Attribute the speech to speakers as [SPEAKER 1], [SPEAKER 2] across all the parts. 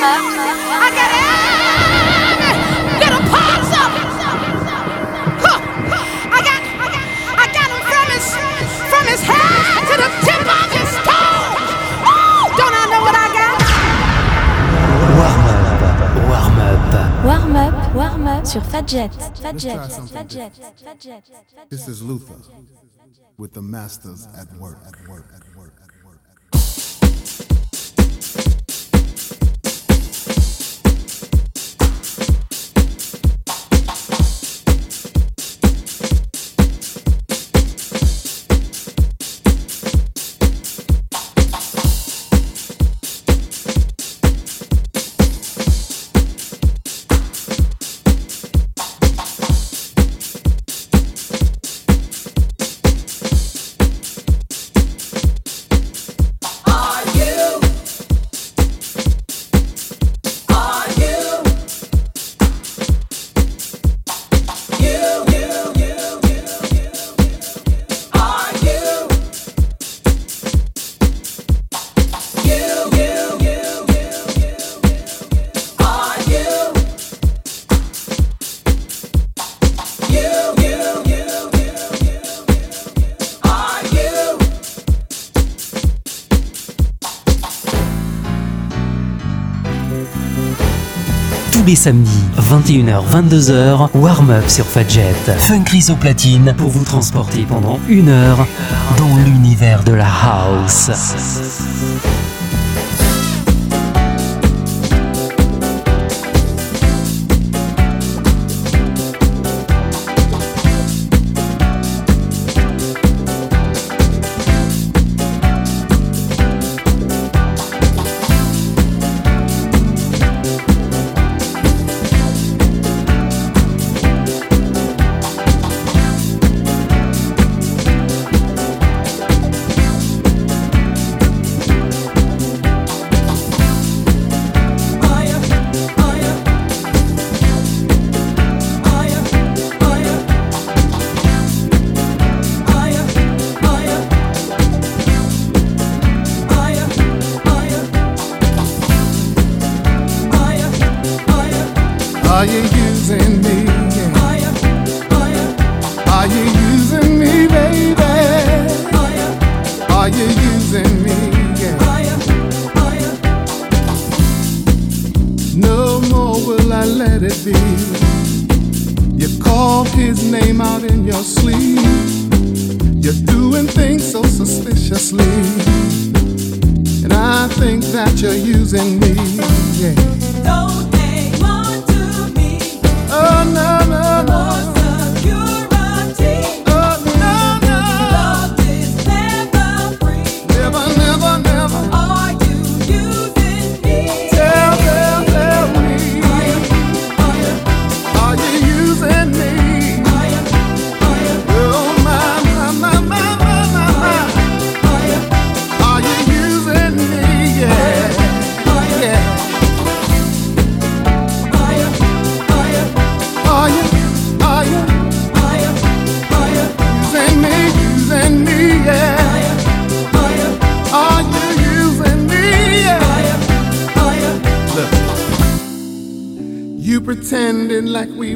[SPEAKER 1] I got it. Huh. I got, I got him from his, to the of?
[SPEAKER 2] Warm up, warm up.
[SPEAKER 3] Warm up, warm up sur Fadjet. Fadjet,
[SPEAKER 4] try something
[SPEAKER 3] Fadjet, Fadjet, Fadjet.
[SPEAKER 4] This is Luther with the masters. At work. At work. At work.
[SPEAKER 2] Les samedis, 21h-22h, warm up sur Fadjet. Fun Chris au platine pour vous transporter pendant une heure dans l'univers de la house.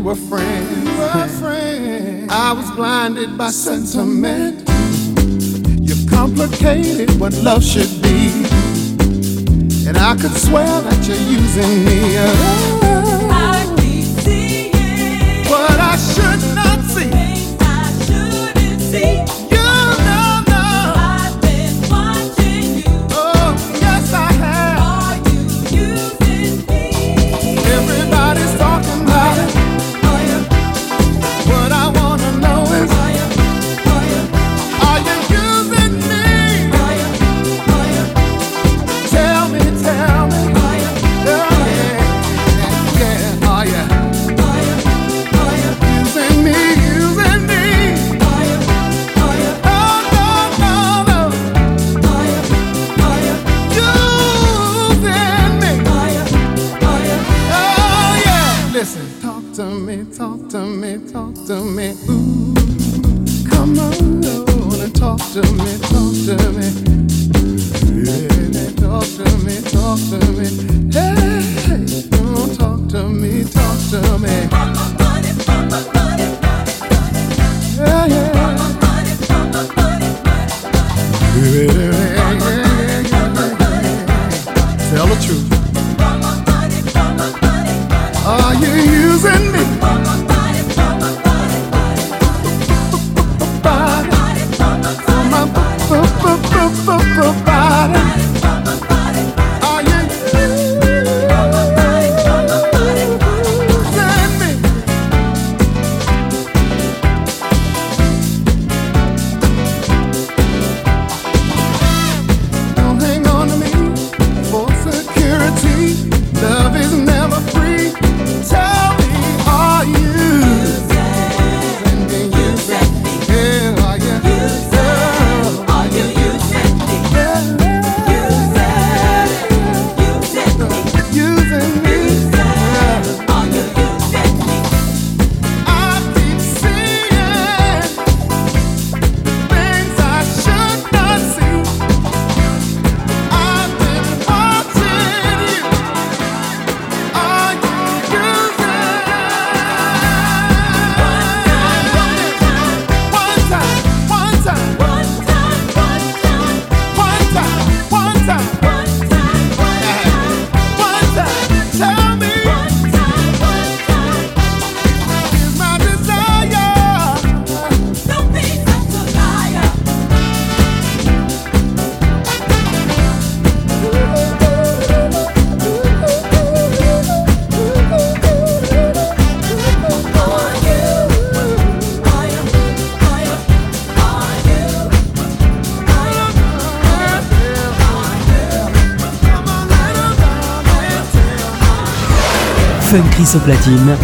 [SPEAKER 4] Like we were friends. I was blinded by sentiment. You complicated what love should be. And I could swear that you're using me. Oh,
[SPEAKER 5] platine.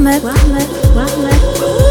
[SPEAKER 2] Wahmet, Wahmet, Wahmet.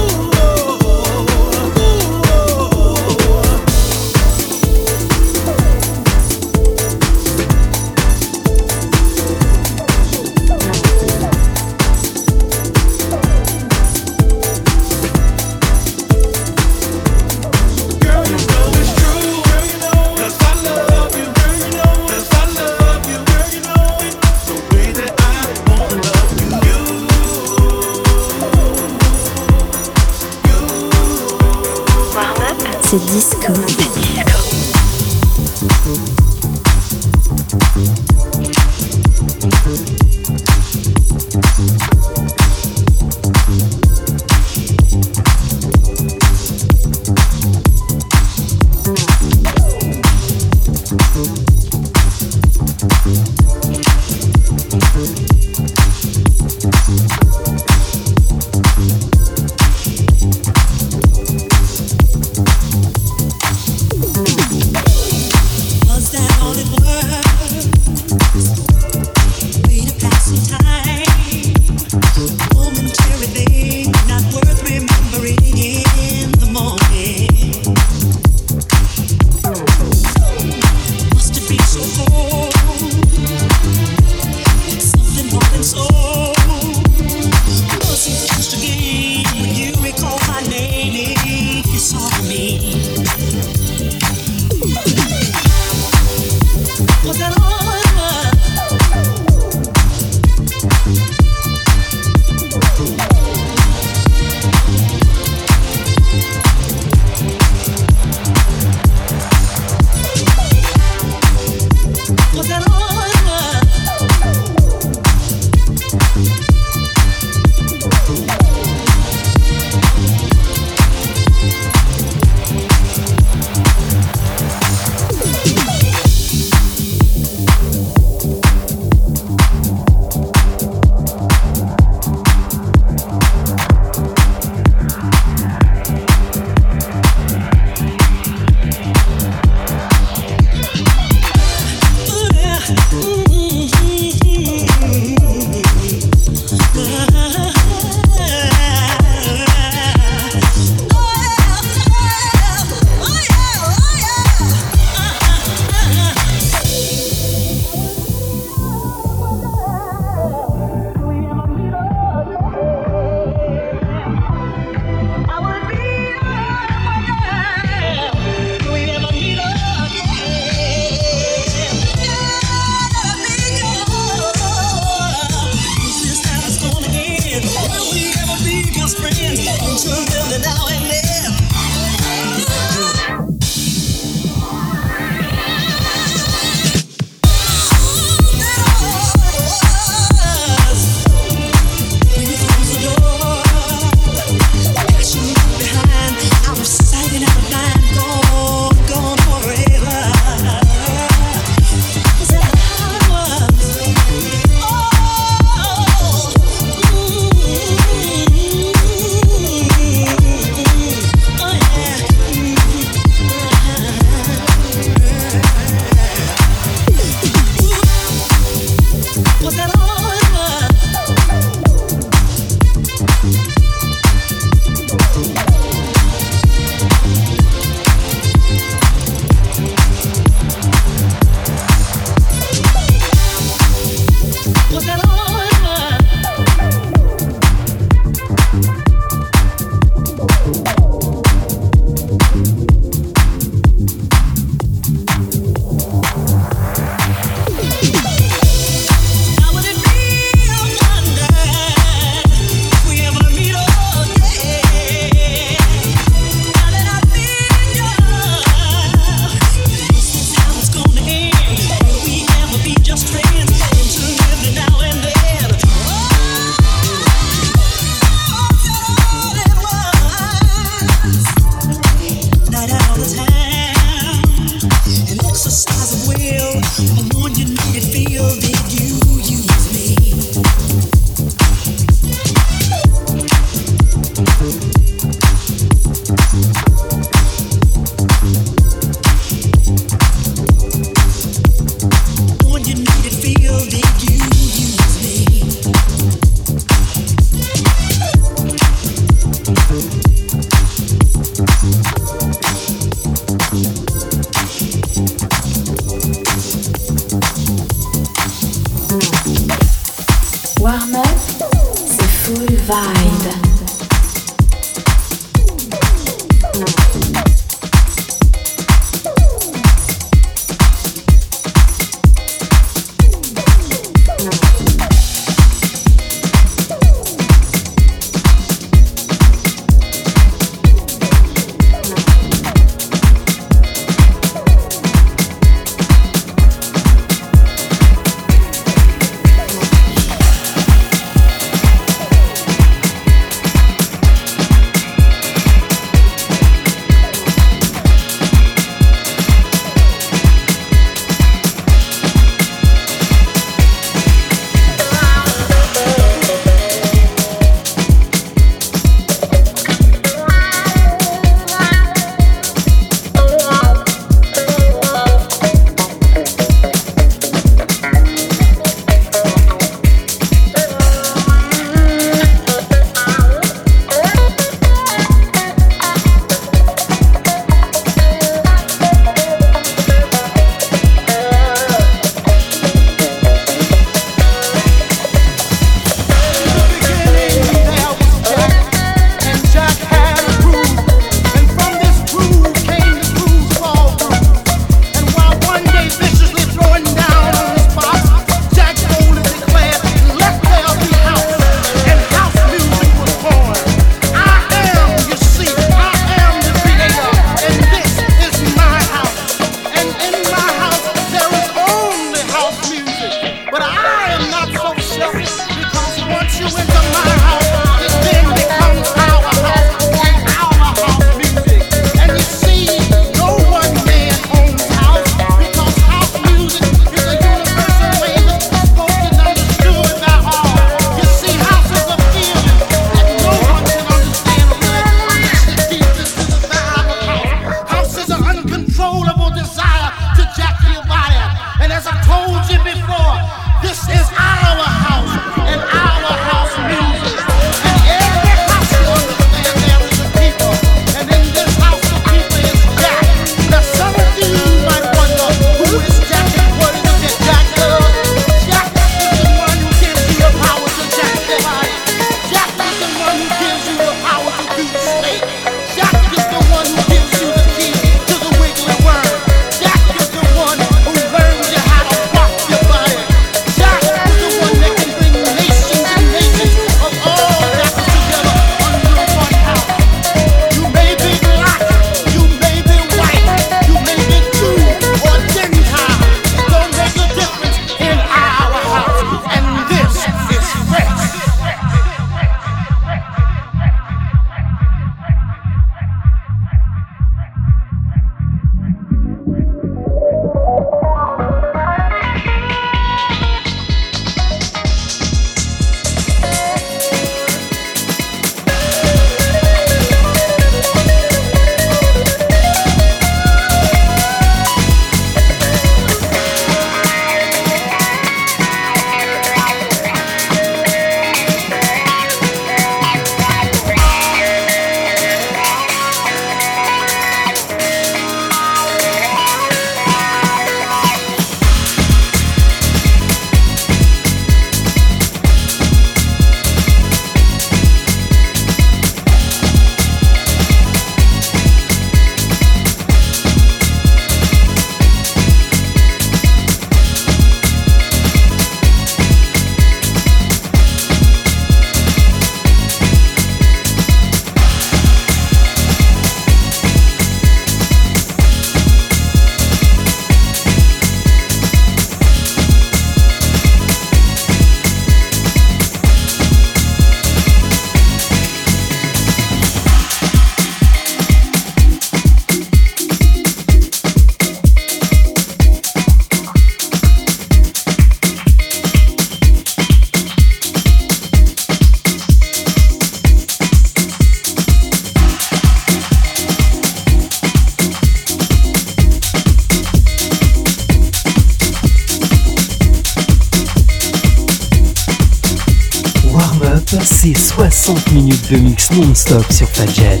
[SPEAKER 2] Non-stop sur Fadjet.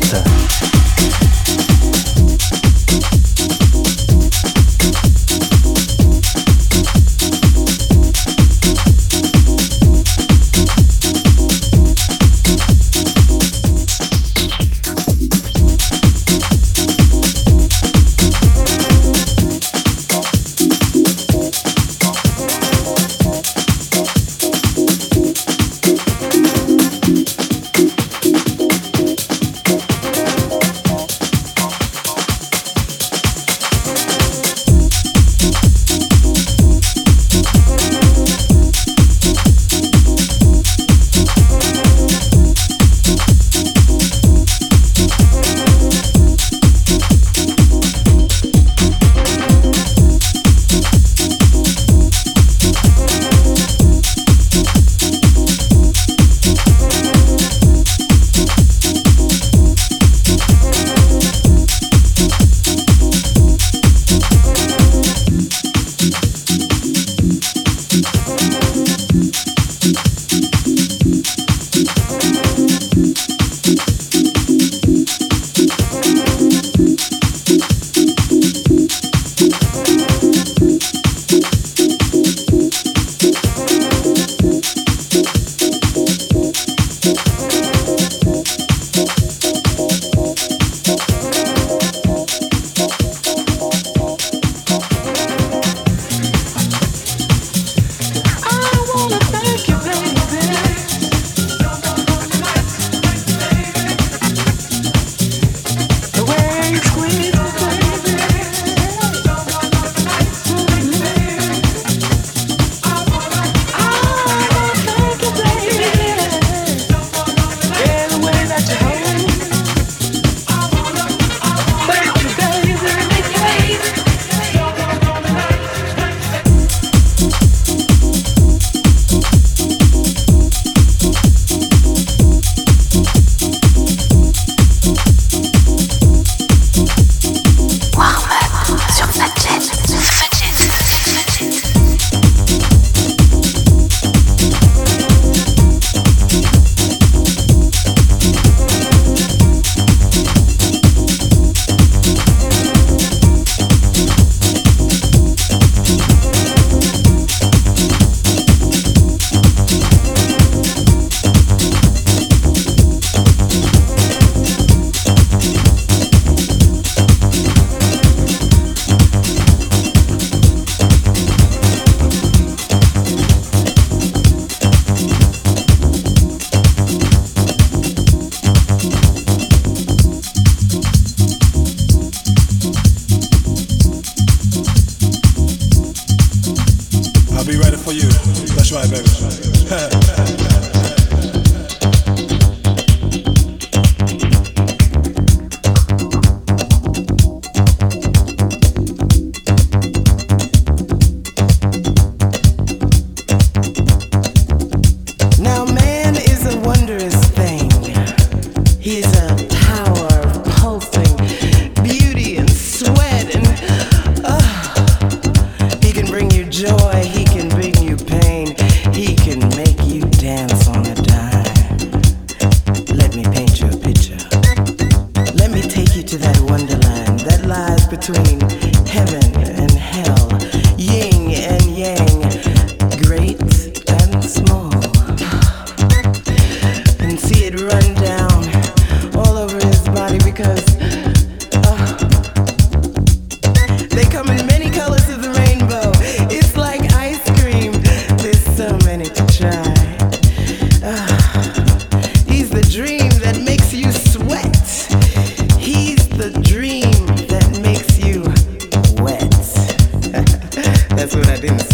[SPEAKER 6] answer that
[SPEAKER 7] didn't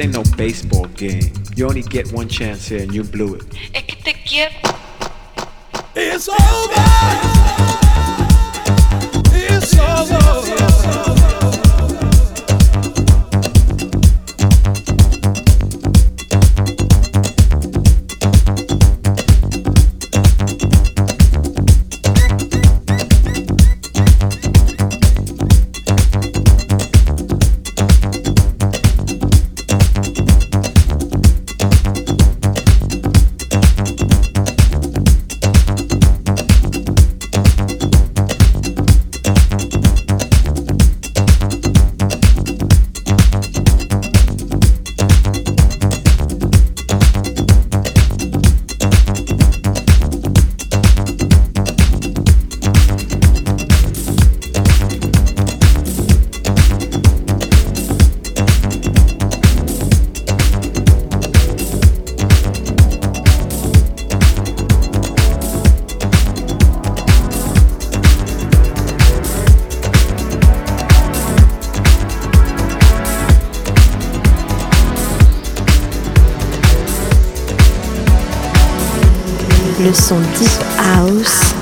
[SPEAKER 7] ain't no baseball game. You only get one chance here and you blew it.
[SPEAKER 3] son Deep House.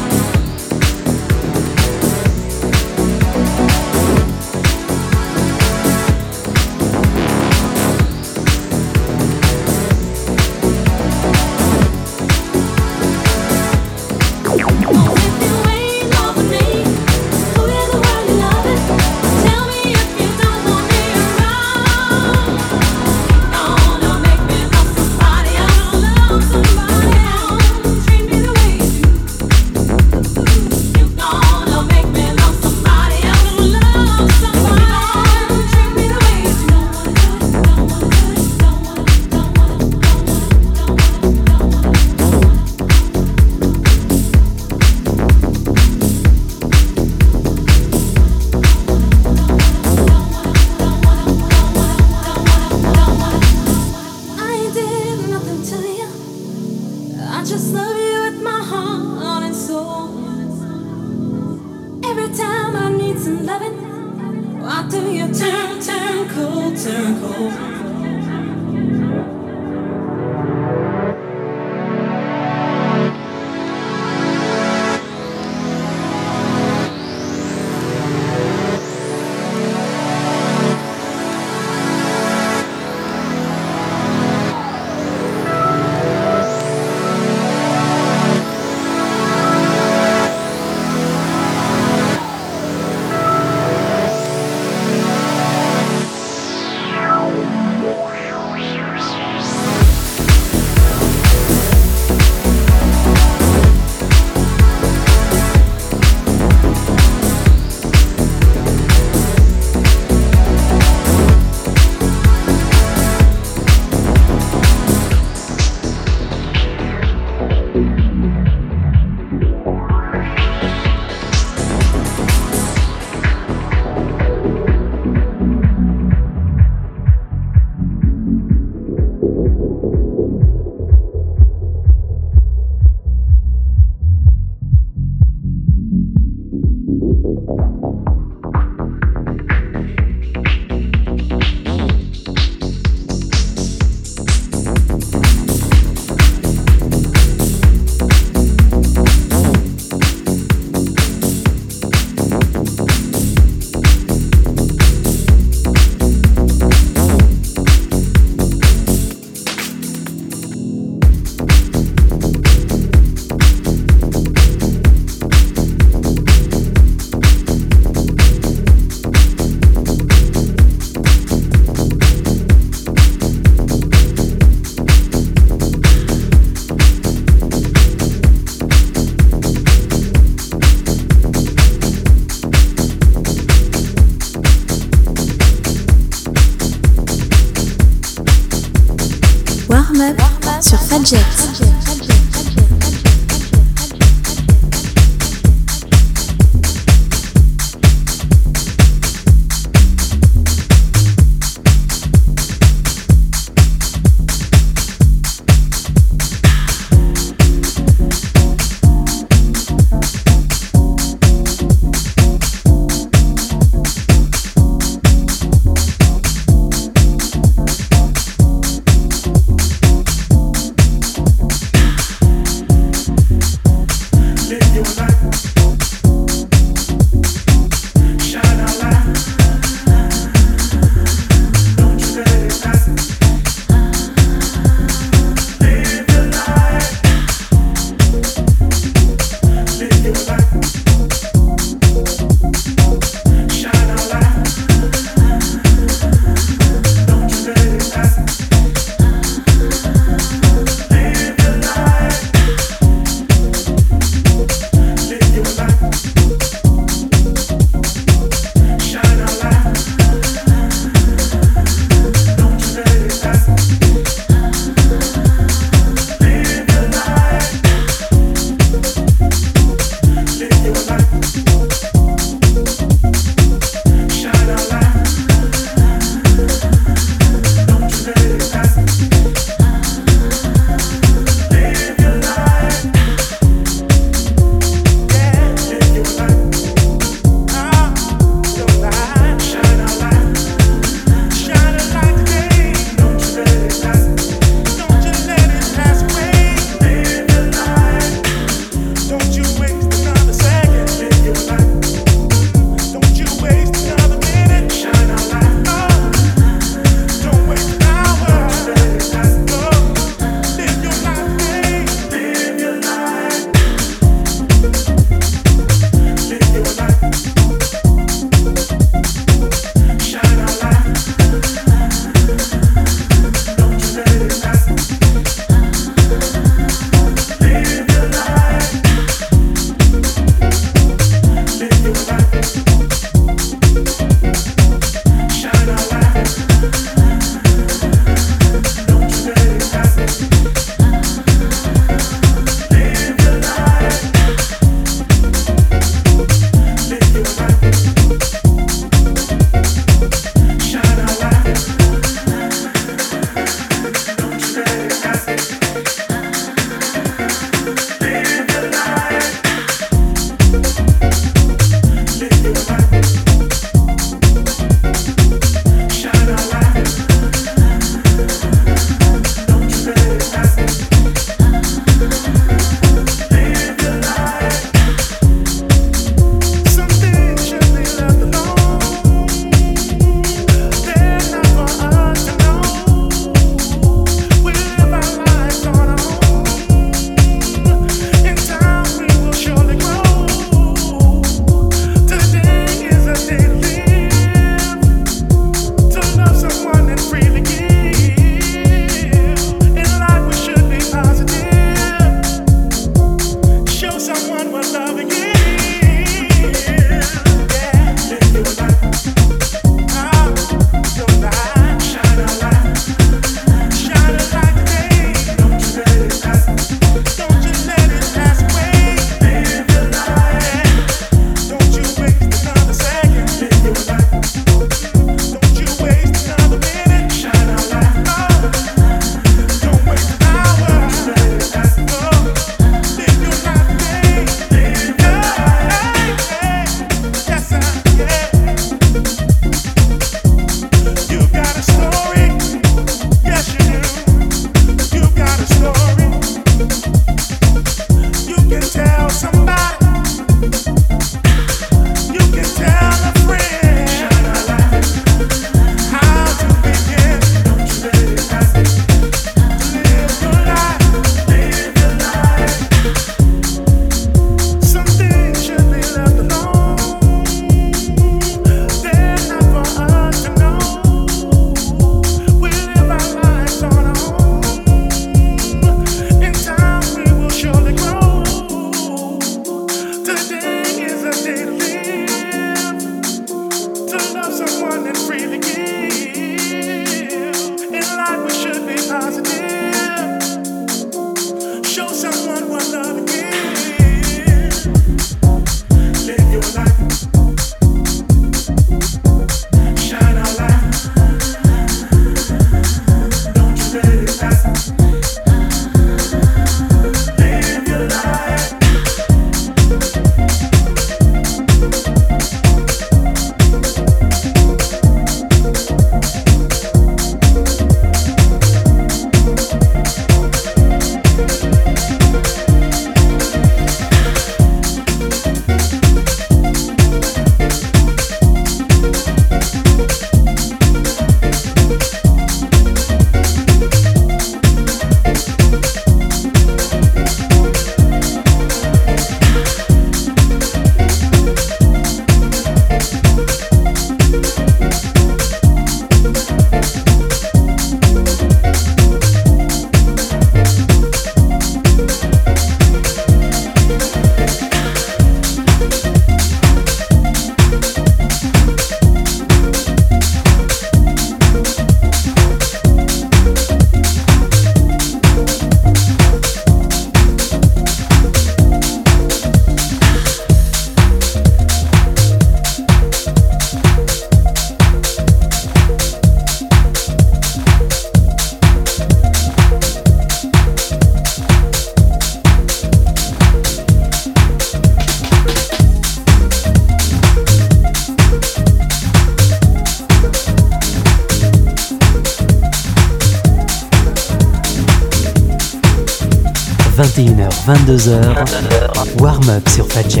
[SPEAKER 8] 22h, warm-up sur Fadjet.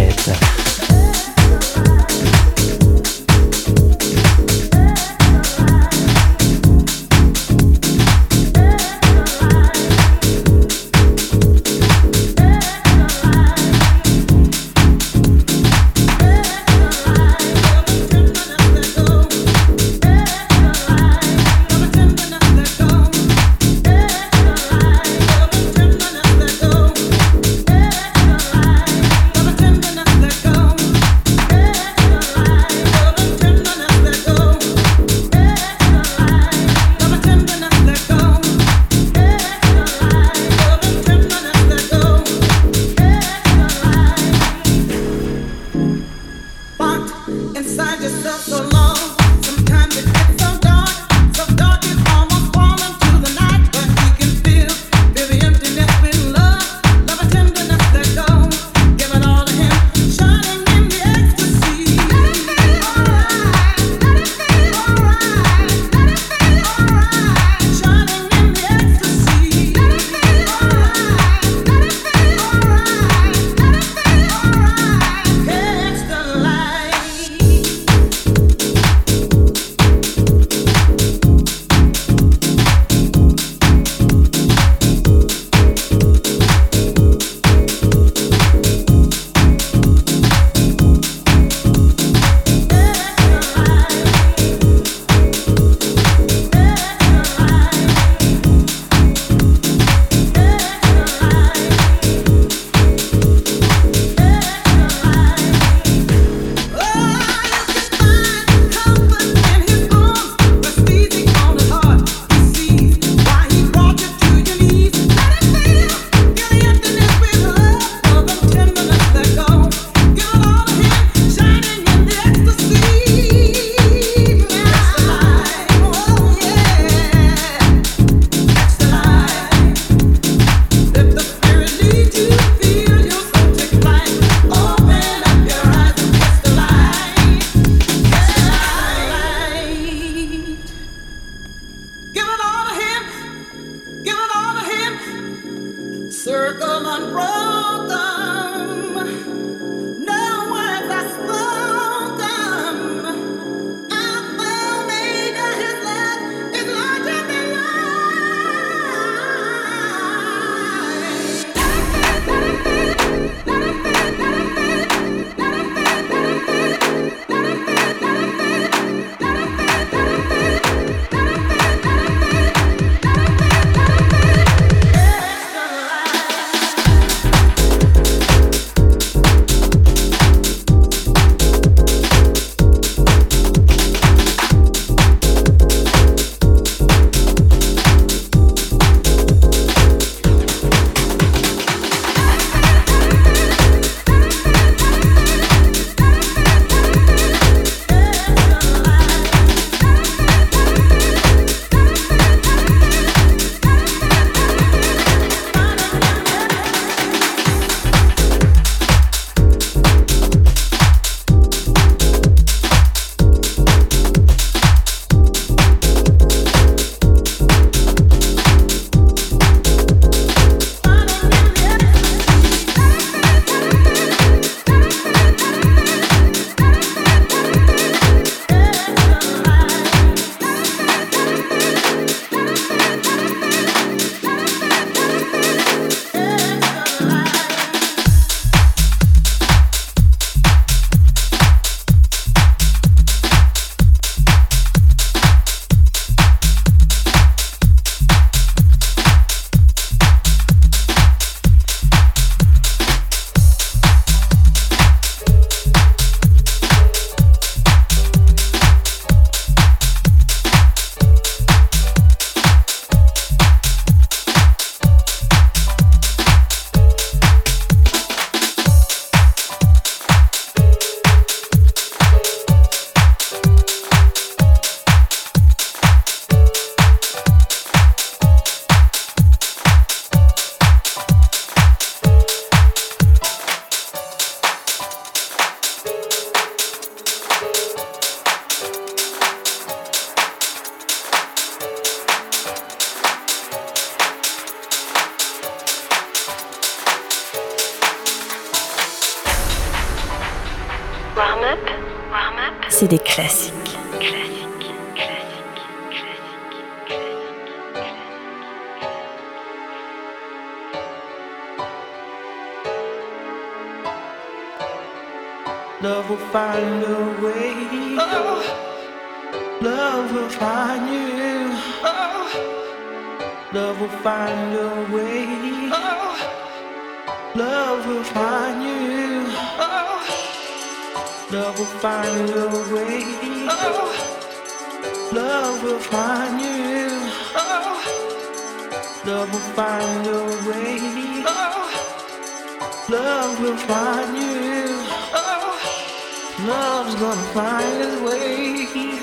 [SPEAKER 6] Love's gonna find its way.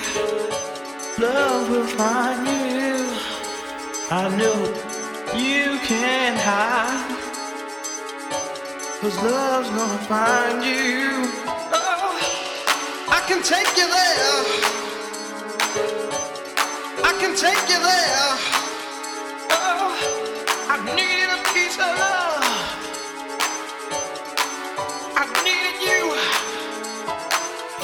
[SPEAKER 6] Love will find you. I know you can't hide. Cause love's gonna find you. Oh, I can take you there. I can take you there. Oh, I need a piece of love.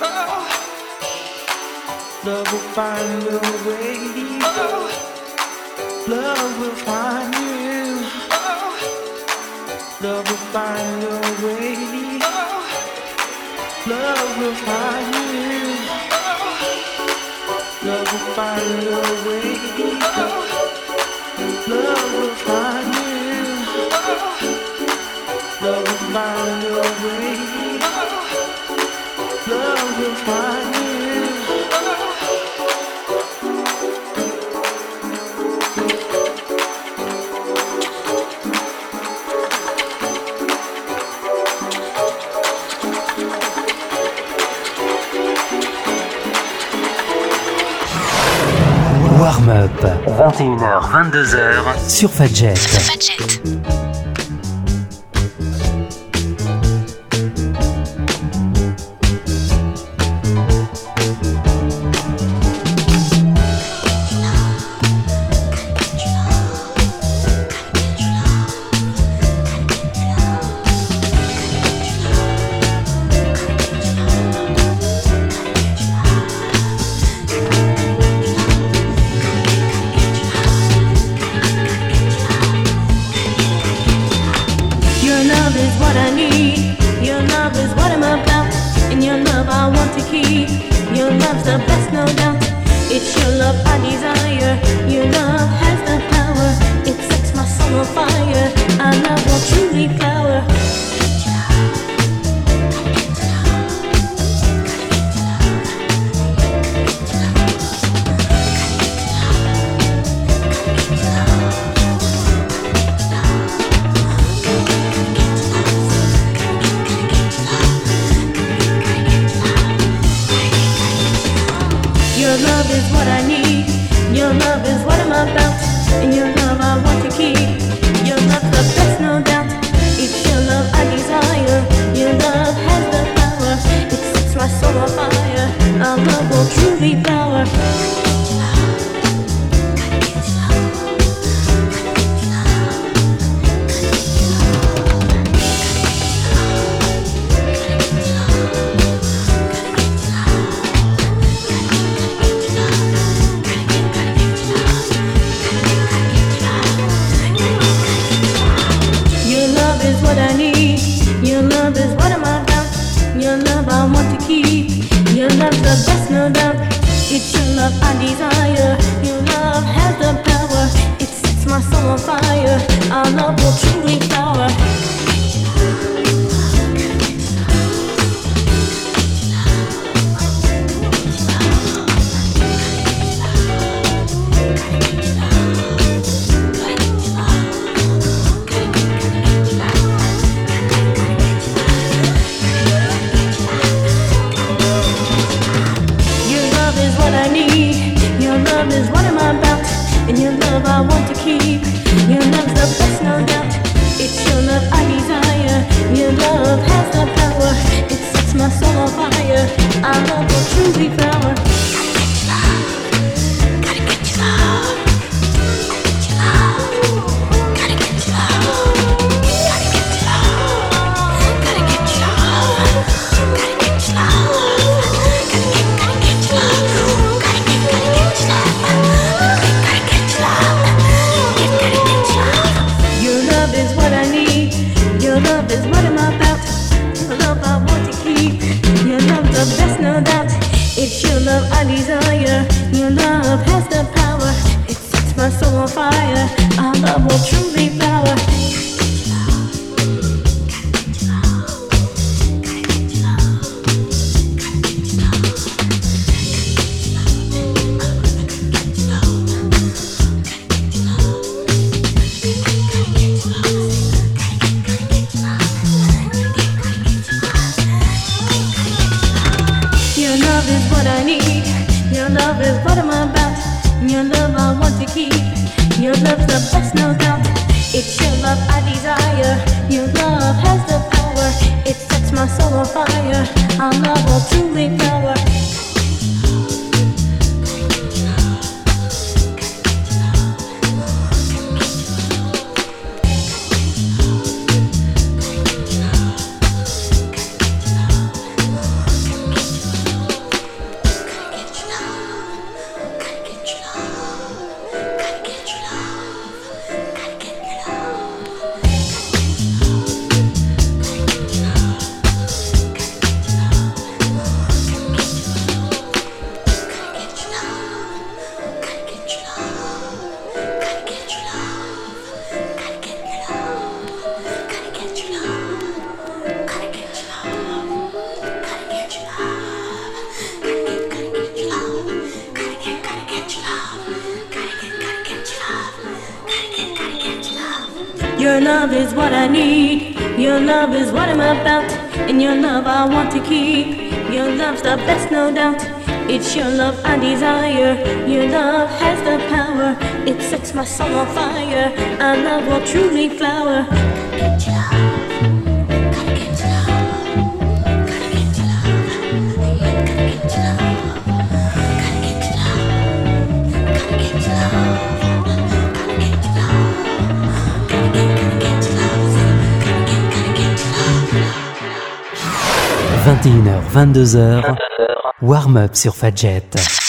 [SPEAKER 6] Oh, love will find a way. Oh, love will find you. Oh, love will find a way. Love will find you. Love will find a way. Love will find you. Love will find a way.
[SPEAKER 8] 21h, 22h sur Fadjet.
[SPEAKER 9] Fadjet.
[SPEAKER 10] Your love I want to keep. Your love's the best, no doubt. It's your love I desire. Your love has the power. It sets my soul on fire. Our love will truly flower. keep. Your love's the best, no doubt. It's your love I desire. Your love has the power. It sets my soul on fire. Our love will truly flower. Your love's the best, no doubt. It's your love I desire. Your love has the power. It sets my soul on fire. Our love will truly flower.
[SPEAKER 9] I love will truly flower. Gotta get
[SPEAKER 2] warm-up sur Fadjet.